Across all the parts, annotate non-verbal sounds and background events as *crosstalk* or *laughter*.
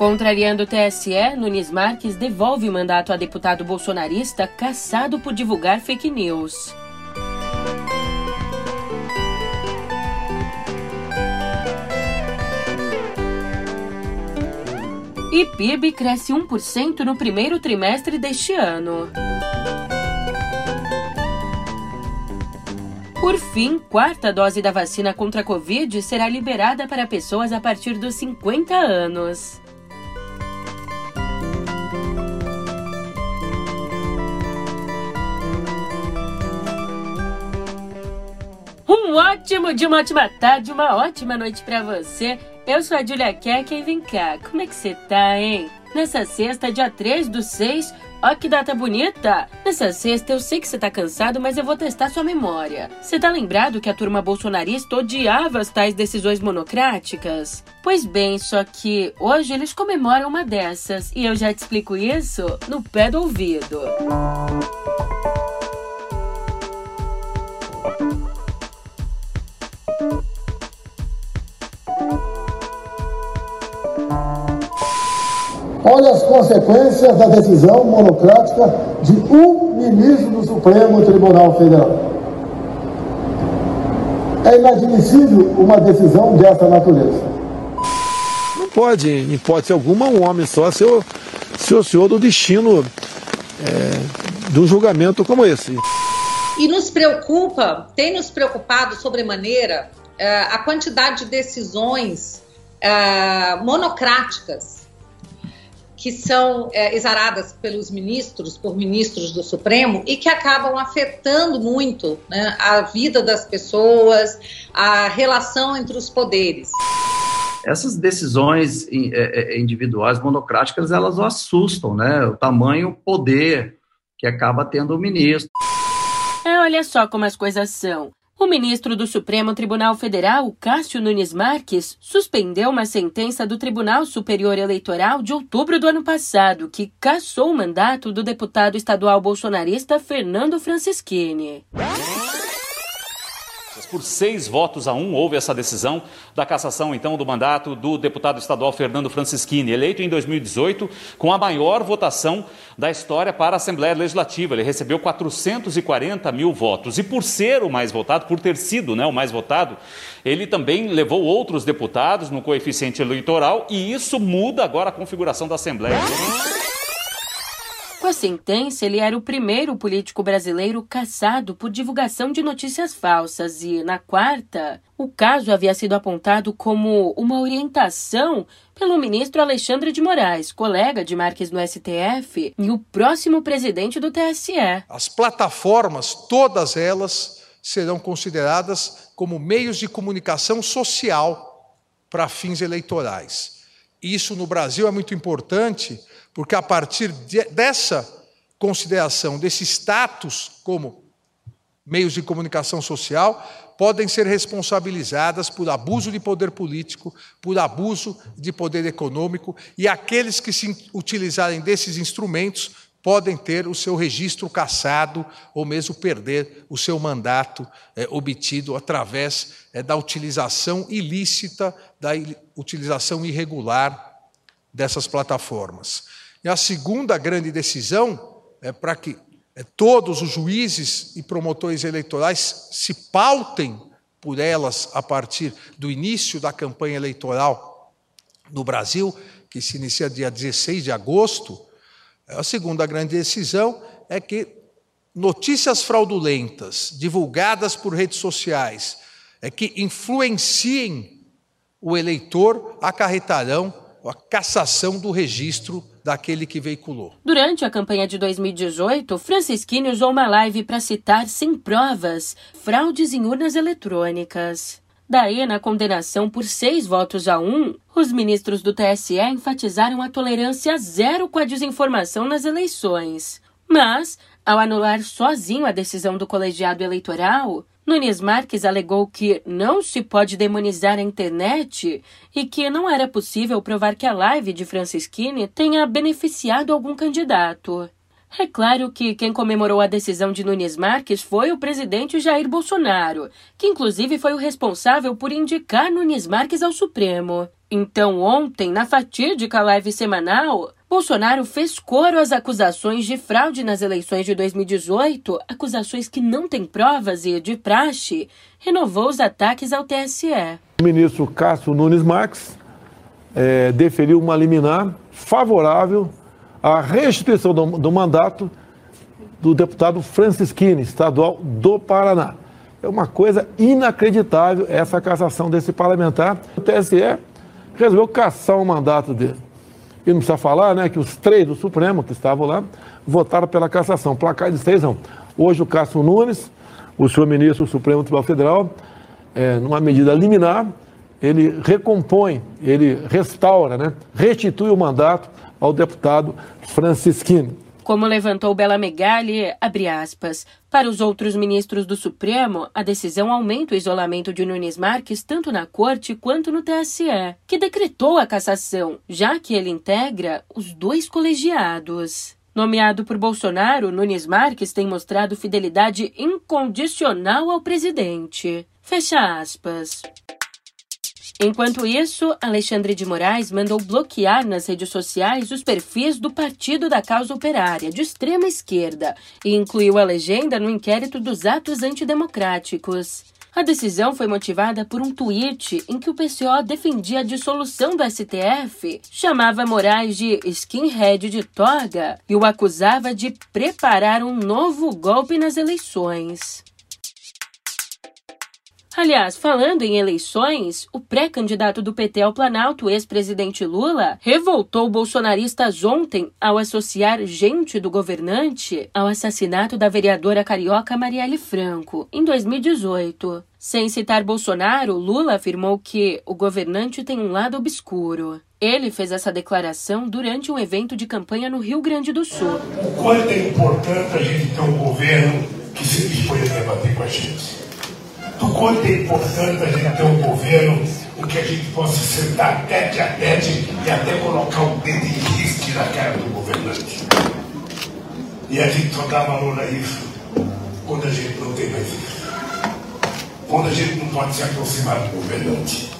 Contrariando o TSE, Nunes Marques devolve o mandato a deputado bolsonarista caçado por divulgar fake news. E PIB cresce 1% no primeiro trimestre deste ano. Por fim, quarta dose da vacina contra a Covid será liberada para pessoas a partir dos 50 anos. Um ótimo dia, uma ótima tarde, uma ótima noite para você. Eu sou a Julia Keck e vem cá, como é que você tá, hein? Nessa sexta, dia 3 do 6, ó que data bonita! Nessa sexta eu sei que você tá cansado, mas eu vou testar sua memória. Você tá lembrado que a turma bolsonarista odiava as tais decisões monocráticas? Pois bem, só que hoje eles comemoram uma dessas, e eu já te explico isso no pé do ouvido. Música Olha as consequências da decisão monocrática de um ministro do Supremo Tribunal Federal. É inadmissível uma decisão dessa natureza. Não pode, em hipótese alguma, um homem só ser o, ser o senhor do destino é, de um julgamento como esse. E nos preocupa, tem nos preocupado sobremaneira é, a quantidade de decisões é, monocráticas que são é, exaradas pelos ministros, por ministros do Supremo, e que acabam afetando muito né, a vida das pessoas, a relação entre os poderes. Essas decisões é, é, individuais monocráticas, elas assustam, né? O tamanho, poder que acaba tendo o ministro. É, olha só como as coisas são. O ministro do Supremo Tribunal Federal, Cássio Nunes Marques, suspendeu uma sentença do Tribunal Superior Eleitoral de outubro do ano passado, que cassou o mandato do deputado estadual bolsonarista Fernando Francischini. Por seis votos a um, houve essa decisão da cassação, então, do mandato do deputado estadual Fernando Francischini, eleito em 2018 com a maior votação da história para a Assembleia Legislativa. Ele recebeu 440 mil votos. E por ser o mais votado, por ter sido né, o mais votado, ele também levou outros deputados no coeficiente eleitoral e isso muda agora a configuração da Assembleia. A sentença, ele era o primeiro político brasileiro caçado por divulgação de notícias falsas e, na quarta, o caso havia sido apontado como uma orientação pelo ministro Alexandre de Moraes, colega de Marques no STF e o próximo presidente do TSE. As plataformas, todas elas, serão consideradas como meios de comunicação social para fins eleitorais. Isso no Brasil é muito importante porque a partir de, dessa consideração, desse status como meios de comunicação social, podem ser responsabilizadas por abuso de poder político, por abuso de poder econômico, e aqueles que se utilizarem desses instrumentos podem ter o seu registro cassado ou mesmo perder o seu mandato é, obtido através é, da utilização ilícita, da utilização irregular dessas plataformas. E a segunda grande decisão é para que é, todos os juízes e promotores eleitorais se pautem por elas a partir do início da campanha eleitoral no Brasil, que se inicia dia 16 de agosto. A segunda grande decisão é que notícias fraudulentas divulgadas por redes sociais é que influenciem o eleitor acarretarão a cassação do registro daquele que veiculou. Durante a campanha de 2018, Francisquini usou uma live para citar sem provas fraudes em urnas eletrônicas. Daí, na condenação por seis votos a um, os ministros do TSE enfatizaram a tolerância zero com a desinformação nas eleições. Mas, ao anular sozinho a decisão do colegiado eleitoral, Nunes Marques alegou que não se pode demonizar a internet e que não era possível provar que a live de Francisquini tenha beneficiado algum candidato. É claro que quem comemorou a decisão de Nunes Marques foi o presidente Jair Bolsonaro, que inclusive foi o responsável por indicar Nunes Marques ao Supremo. Então, ontem, na fatídica live semanal, Bolsonaro fez coro às acusações de fraude nas eleições de 2018, acusações que não têm provas e, de praxe, renovou os ataques ao TSE. O ministro Cássio Nunes Marques é, deferiu uma liminar favorável à restituição do, do mandato do deputado Francisquini, estadual do Paraná. É uma coisa inacreditável essa cassação desse parlamentar. O TSE resolveu caçar o mandato dele. E não precisa falar né, que os três do Supremo que estavam lá votaram pela cassação. Placar de seis não. Hoje o Cássio Nunes, o senhor ministro do Supremo Tribunal Federal, é, numa medida liminar, ele recompõe, ele restaura, né, restitui o mandato ao deputado Francisquini. Como levantou Bela Megali, abre aspas, para os outros ministros do Supremo, a decisão aumenta o isolamento de Nunes Marques tanto na Corte quanto no TSE, que decretou a cassação, já que ele integra os dois colegiados. Nomeado por Bolsonaro, Nunes Marques tem mostrado fidelidade incondicional ao presidente. Fecha aspas. Enquanto isso, Alexandre de Moraes mandou bloquear nas redes sociais os perfis do Partido da Causa Operária, de extrema esquerda, e incluiu a legenda no inquérito dos atos antidemocráticos. A decisão foi motivada por um tweet em que o PCO defendia a dissolução do STF, chamava Moraes de skinhead de toga e o acusava de preparar um novo golpe nas eleições. Aliás, falando em eleições, o pré-candidato do PT ao Planalto, ex-presidente Lula, revoltou bolsonaristas ontem ao associar gente do governante ao assassinato da vereadora carioca Marielle Franco, em 2018. Sem citar Bolsonaro, Lula afirmou que o governante tem um lado obscuro. Ele fez essa declaração durante um evento de campanha no Rio Grande do Sul. O quanto é importante a gente ter um governo que se dispõe a debater com a gente do quanto é importante a gente ter um governo em que a gente possa sentar tete a tete e até colocar um dedo em risco na cara do governante. E a gente só dá valor a isso quando a gente não tem mais isso. Quando a gente não pode se aproximar do governante.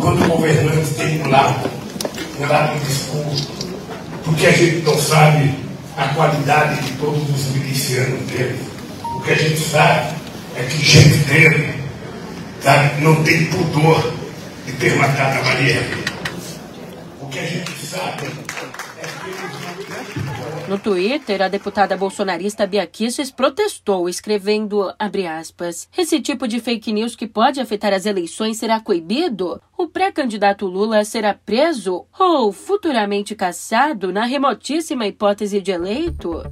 Quando o governante tem um lado, um lado discurso, porque a gente não sabe a qualidade de todos os milicianos dele. O que a gente sabe é que gente dele tá, não tem pudor de ter matado a Maria. O que a gente sabe é No Twitter, a deputada bolsonarista Bia Kicis protestou, escrevendo, aspas, esse tipo de fake news que pode afetar as eleições será coibido? O pré-candidato Lula será preso ou futuramente caçado na remotíssima hipótese de eleito?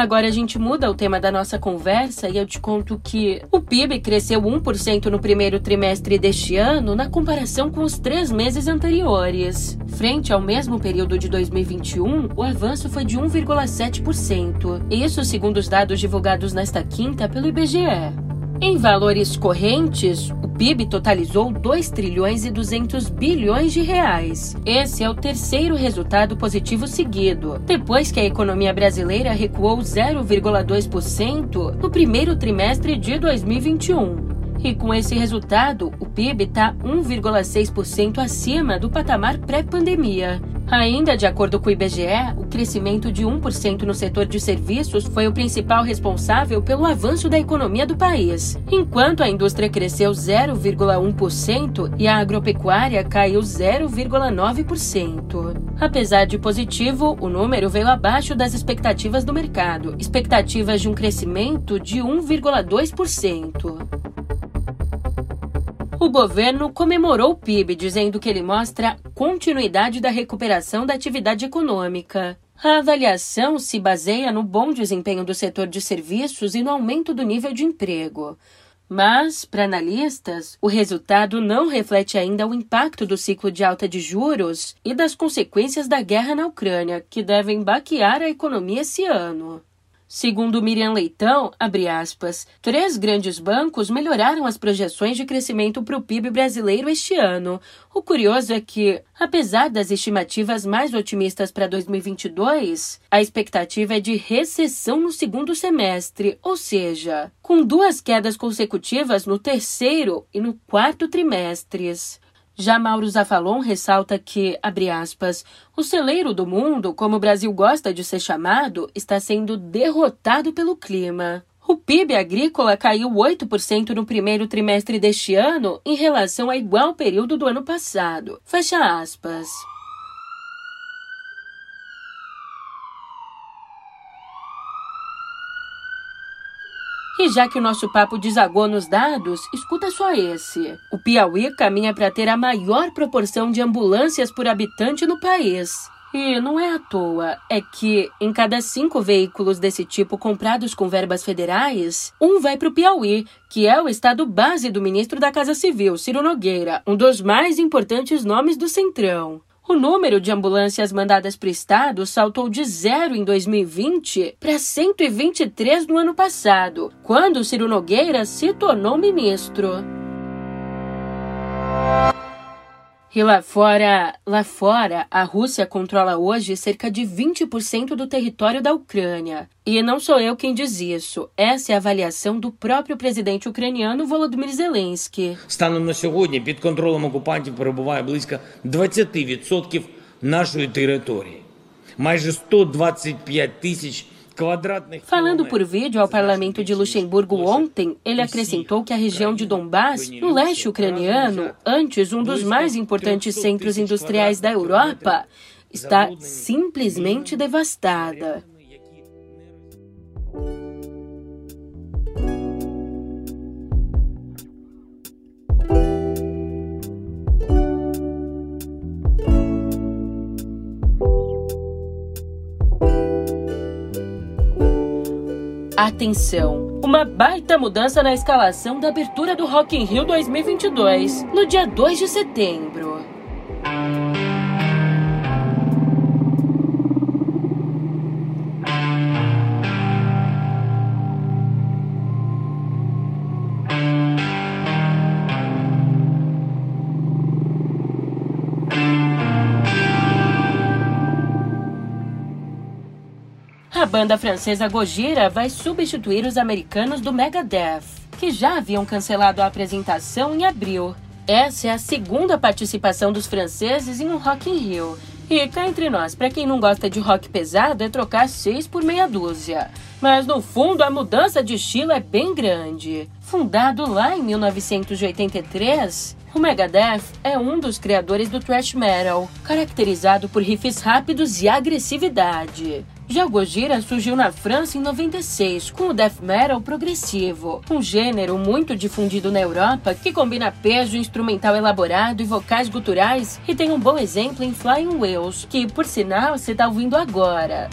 Agora a gente muda o tema da nossa conversa e eu te conto que o PIB cresceu 1% no primeiro trimestre deste ano na comparação com os três meses anteriores. Frente ao mesmo período de 2021, o avanço foi de 1,7%. Isso segundo os dados divulgados nesta quinta pelo IBGE. Em valores correntes, PIB totalizou 2 trilhões e 200 bilhões de reais. Esse é o terceiro resultado positivo seguido, depois que a economia brasileira recuou 0,2% no primeiro trimestre de 2021. E com esse resultado, o PIB está 1,6% acima do patamar pré-pandemia. Ainda de acordo com o IBGE, o crescimento de 1% no setor de serviços foi o principal responsável pelo avanço da economia do país, enquanto a indústria cresceu 0,1% e a agropecuária caiu 0,9%. Apesar de positivo, o número veio abaixo das expectativas do mercado, expectativas de um crescimento de 1,2%. O governo comemorou o PIB, dizendo que ele mostra continuidade da recuperação da atividade econômica. A avaliação se baseia no bom desempenho do setor de serviços e no aumento do nível de emprego. Mas, para analistas, o resultado não reflete ainda o impacto do ciclo de alta de juros e das consequências da guerra na Ucrânia, que devem baquear a economia esse ano. Segundo Miriam Leitão, aspas, três grandes bancos melhoraram as projeções de crescimento para o PIB brasileiro este ano. O curioso é que, apesar das estimativas mais otimistas para 2022, a expectativa é de recessão no segundo semestre, ou seja, com duas quedas consecutivas no terceiro e no quarto trimestres. Já Mauro Zafalon ressalta que, abre aspas, o celeiro do mundo, como o Brasil gosta de ser chamado, está sendo derrotado pelo clima. O PIB agrícola caiu 8% no primeiro trimestre deste ano em relação ao igual período do ano passado. Fecha aspas. E já que o nosso papo desagou nos dados, escuta só esse. O Piauí caminha para ter a maior proporção de ambulâncias por habitante no país. E não é à toa, é que em cada cinco veículos desse tipo comprados com verbas federais, um vai para o Piauí, que é o estado base do ministro da Casa Civil, Ciro Nogueira, um dos mais importantes nomes do Centrão. O número de ambulâncias mandadas para o estado saltou de zero em 2020 para 123 no ano passado, quando Ciro Nogueira se tornou ministro. E lá fora, lá fora, a Rússia controla hoje cerca de 20% do território da Ucrânia. E não sou eu quem diz isso. Essa é a avaliação do próprio presidente ucraniano Volodymyr Zelensky. Станом на сьогодні під контролем окупантів перебуває близько 20% нашої території. Майже 125 тисяч Falando por vídeo ao parlamento de Luxemburgo ontem, ele acrescentou que a região de Donbass, no leste ucraniano, antes um dos mais importantes centros industriais da Europa, está simplesmente devastada. Atenção! Uma baita mudança na escalação da abertura do Rock in Rio 2022, no dia 2 de setembro. Banda francesa Gojira vai substituir os americanos do Megadeth, que já haviam cancelado a apresentação em abril. Essa é a segunda participação dos franceses em um Rock in Rio. E cá entre nós, para quem não gosta de rock pesado, é trocar seis por meia dúzia. Mas no fundo, a mudança de estilo é bem grande. Fundado lá em 1983, o Megadeth é um dos criadores do thrash metal, caracterizado por riffs rápidos e agressividade. Já Gojira surgiu na França em 96 com o death metal progressivo, um gênero muito difundido na Europa que combina peso instrumental elaborado e vocais guturais e tem um bom exemplo em Flying Wheels, que por sinal você está ouvindo agora.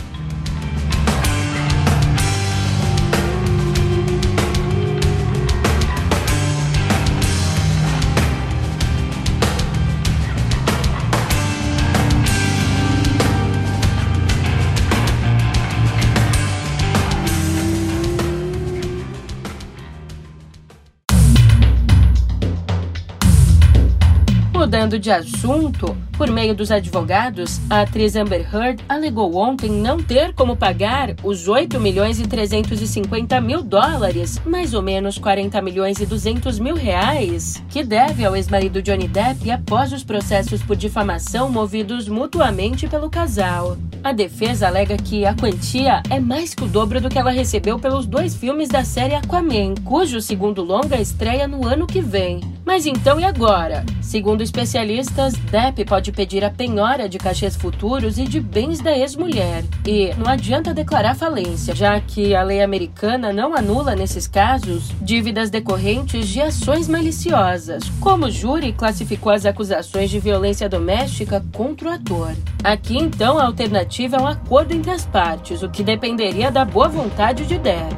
Mudando de assunto, por meio dos advogados, a atriz Amber Heard alegou ontem não ter como pagar os 8 milhões e 350 mil dólares, mais ou menos 40 milhões e 200 mil reais, que deve ao ex-marido Johnny Depp após os processos por difamação movidos mutuamente pelo casal. A defesa alega que a quantia é mais que o dobro do que ela recebeu pelos dois filmes da série Aquaman, cujo segundo longa estreia no ano que vem. Mas então e agora? Segundo especialistas, Depp pode pedir a penhora de cachês futuros e de bens da ex-mulher. E não adianta declarar falência, já que a lei americana não anula, nesses casos, dívidas decorrentes de ações maliciosas, como o júri classificou as acusações de violência doméstica contra o ator. Aqui, então, a alternativa é um acordo entre as partes, o que dependeria da boa vontade de Depp.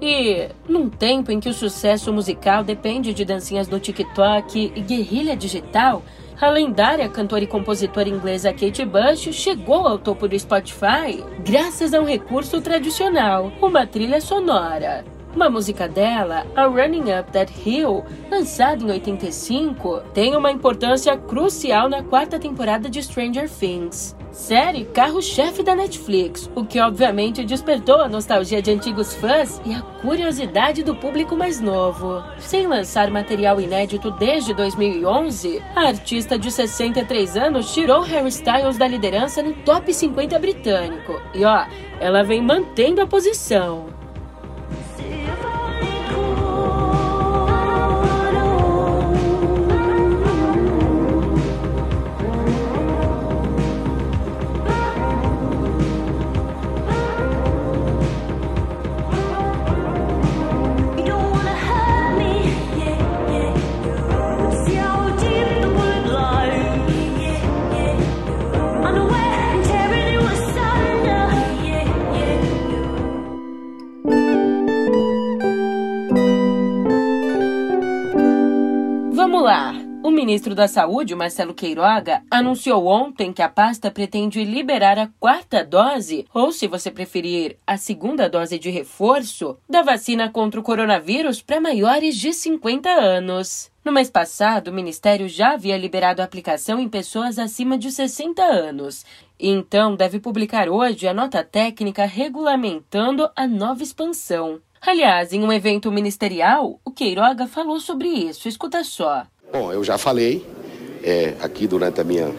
E, num tempo em que o sucesso musical depende de dancinhas no TikTok e guerrilha digital, a lendária cantora e compositora inglesa Kate Bush chegou ao topo do Spotify graças a um recurso tradicional, uma trilha sonora. Uma música dela, a Running Up That Hill, lançada em 85, tem uma importância crucial na quarta temporada de Stranger Things. Série carro-chefe da Netflix, o que obviamente despertou a nostalgia de antigos fãs e a curiosidade do público mais novo. Sem lançar material inédito desde 2011, a artista de 63 anos tirou Harry Styles da liderança no top 50 britânico. E ó, ela vem mantendo a posição. Ministro da Saúde, Marcelo Queiroga, anunciou ontem que a pasta pretende liberar a quarta dose, ou se você preferir, a segunda dose de reforço, da vacina contra o coronavírus para maiores de 50 anos. No mês passado, o Ministério já havia liberado a aplicação em pessoas acima de 60 anos. Então deve publicar hoje a nota técnica regulamentando a nova expansão. Aliás, em um evento ministerial, o Queiroga falou sobre isso. Escuta só. Bom, eu já falei é, aqui durante a minha,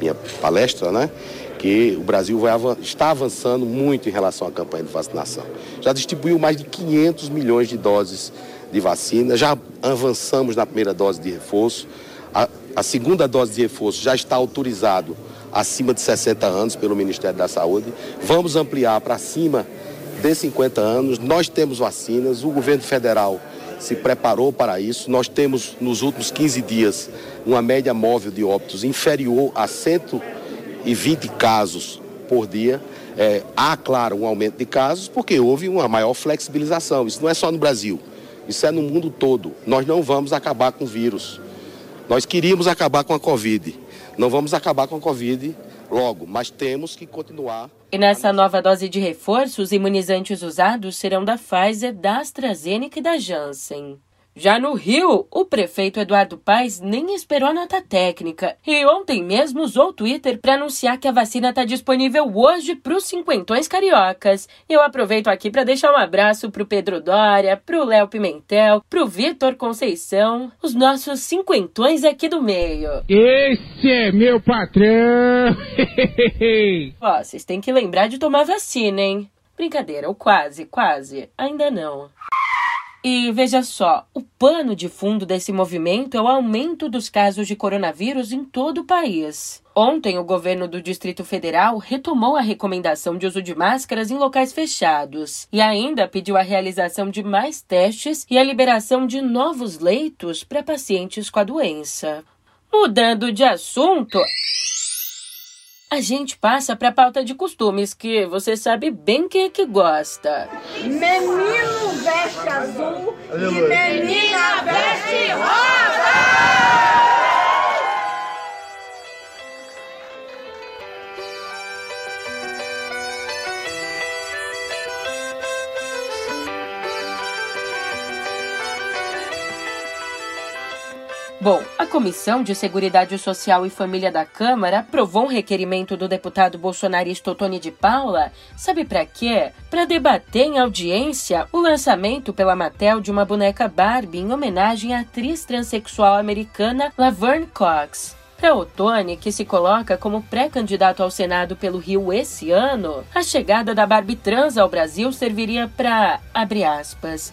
minha palestra, né? Que o Brasil vai, está avançando muito em relação à campanha de vacinação. Já distribuiu mais de 500 milhões de doses de vacina, já avançamos na primeira dose de reforço. A, a segunda dose de reforço já está autorizado acima de 60 anos pelo Ministério da Saúde. Vamos ampliar para cima de 50 anos. Nós temos vacinas, o governo federal se preparou para isso. Nós temos, nos últimos 15 dias, uma média móvel de óbitos inferior a 120 casos por dia. É, há, claro, um aumento de casos porque houve uma maior flexibilização. Isso não é só no Brasil, isso é no mundo todo. Nós não vamos acabar com o vírus. Nós queríamos acabar com a Covid. Não vamos acabar com a Covid logo, mas temos que continuar. E nessa nova dose de reforço, os imunizantes usados serão da Pfizer, da AstraZeneca e da Janssen. Já no Rio, o prefeito Eduardo Paes nem esperou a nota técnica e ontem mesmo usou o Twitter para anunciar que a vacina está disponível hoje para os cinquentões cariocas. Eu aproveito aqui para deixar um abraço para o Pedro Dória, para o Léo Pimentel, para o Vitor Conceição, os nossos cinquentões aqui do meio. Esse é meu patrão! *laughs* Ó, vocês têm que lembrar de tomar vacina, hein? Brincadeira, ou quase, quase. Ainda não. E veja só, o pano de fundo desse movimento é o aumento dos casos de coronavírus em todo o país. Ontem, o governo do Distrito Federal retomou a recomendação de uso de máscaras em locais fechados e ainda pediu a realização de mais testes e a liberação de novos leitos para pacientes com a doença. Mudando de assunto a gente passa para a pauta de costumes, que você sabe bem quem é que gosta. Menino veste azul Aleluia. e menina veste rosa! Bom, a Comissão de Seguridade Social e Família da Câmara aprovou um requerimento do deputado bolsonarista Tony de Paula, sabe para quê? Para debater em audiência o lançamento pela Mattel de uma boneca Barbie em homenagem à atriz transexual americana Laverne Cox. Para Otone, que se coloca como pré-candidato ao Senado pelo Rio esse ano, a chegada da Barbie trans ao Brasil serviria para, abre aspas,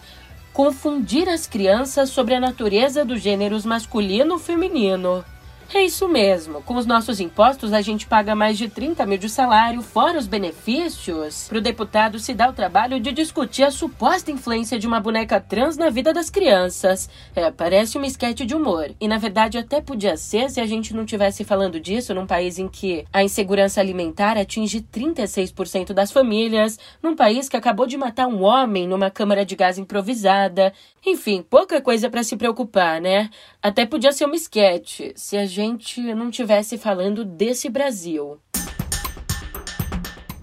confundir as crianças sobre a natureza dos gêneros masculino e feminino. É isso mesmo. Com os nossos impostos, a gente paga mais de 30 mil de salário, fora os benefícios. Para o deputado se dar o trabalho de discutir a suposta influência de uma boneca trans na vida das crianças. É, parece uma esquete de humor. E na verdade até podia ser se a gente não tivesse falando disso num país em que a insegurança alimentar atinge 36% das famílias, num país que acabou de matar um homem numa câmara de gás improvisada. Enfim, pouca coisa para se preocupar, né? Até podia ser uma esquete, se a gente não tivesse falando desse Brasil.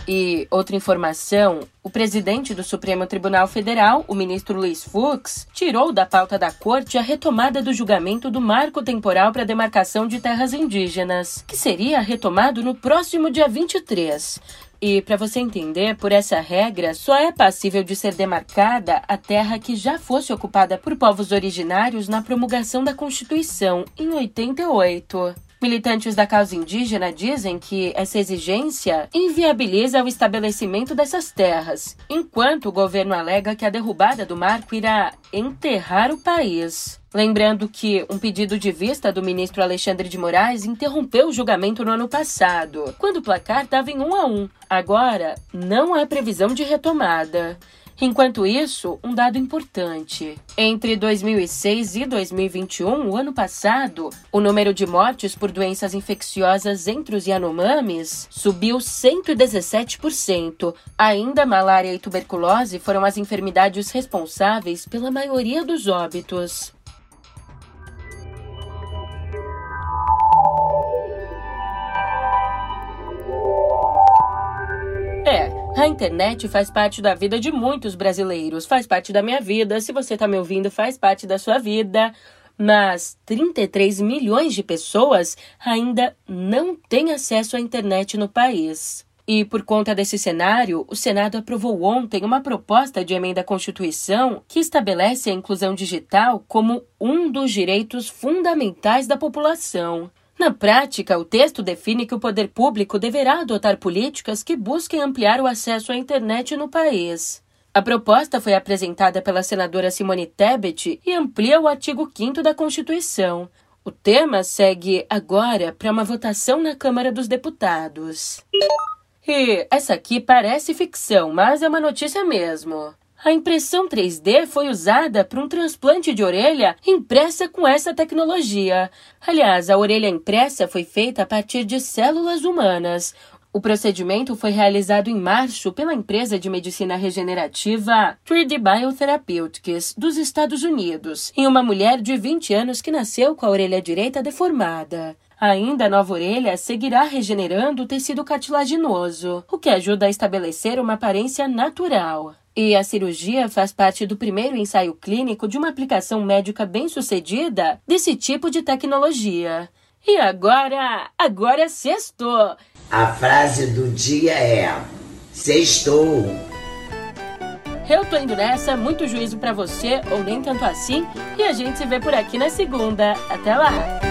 E outra informação: o presidente do Supremo Tribunal Federal, o ministro Luiz Fux, tirou da pauta da corte a retomada do julgamento do marco temporal para demarcação de terras indígenas, que seria retomado no próximo dia 23. E para você entender, por essa regra, só é passível de ser demarcada a terra que já fosse ocupada por povos originários na promulgação da Constituição, em 88. Militantes da causa indígena dizem que essa exigência inviabiliza o estabelecimento dessas terras, enquanto o governo alega que a derrubada do marco irá enterrar o país. Lembrando que um pedido de vista do ministro Alexandre de Moraes interrompeu o julgamento no ano passado, quando o placar estava em 1 a 1. Agora, não há previsão de retomada. Enquanto isso, um dado importante. Entre 2006 e 2021, o ano passado, o número de mortes por doenças infecciosas entre os Yanomamis subiu 117%. Ainda malária e tuberculose foram as enfermidades responsáveis pela maioria dos óbitos. A internet faz parte da vida de muitos brasileiros, faz parte da minha vida. Se você está me ouvindo, faz parte da sua vida. Mas 33 milhões de pessoas ainda não têm acesso à internet no país. E por conta desse cenário, o Senado aprovou ontem uma proposta de emenda à Constituição que estabelece a inclusão digital como um dos direitos fundamentais da população. Na prática, o texto define que o poder público deverá adotar políticas que busquem ampliar o acesso à internet no país. A proposta foi apresentada pela senadora Simone Tebet e amplia o artigo 5 da Constituição. O tema segue agora para uma votação na Câmara dos Deputados. E essa aqui parece ficção, mas é uma notícia mesmo. A impressão 3D foi usada para um transplante de orelha impressa com essa tecnologia. Aliás, a orelha impressa foi feita a partir de células humanas. O procedimento foi realizado em março pela empresa de medicina regenerativa 3D Biotherapeutics dos Estados Unidos, em uma mulher de 20 anos que nasceu com a orelha direita deformada. Ainda a nova orelha seguirá regenerando o tecido cartilaginoso, o que ajuda a estabelecer uma aparência natural. E a cirurgia faz parte do primeiro ensaio clínico de uma aplicação médica bem-sucedida desse tipo de tecnologia. E agora, agora é sextou. A frase do dia é: sextou. Eu tô indo nessa, muito juízo para você, ou nem tanto assim, e a gente se vê por aqui na segunda. Até lá!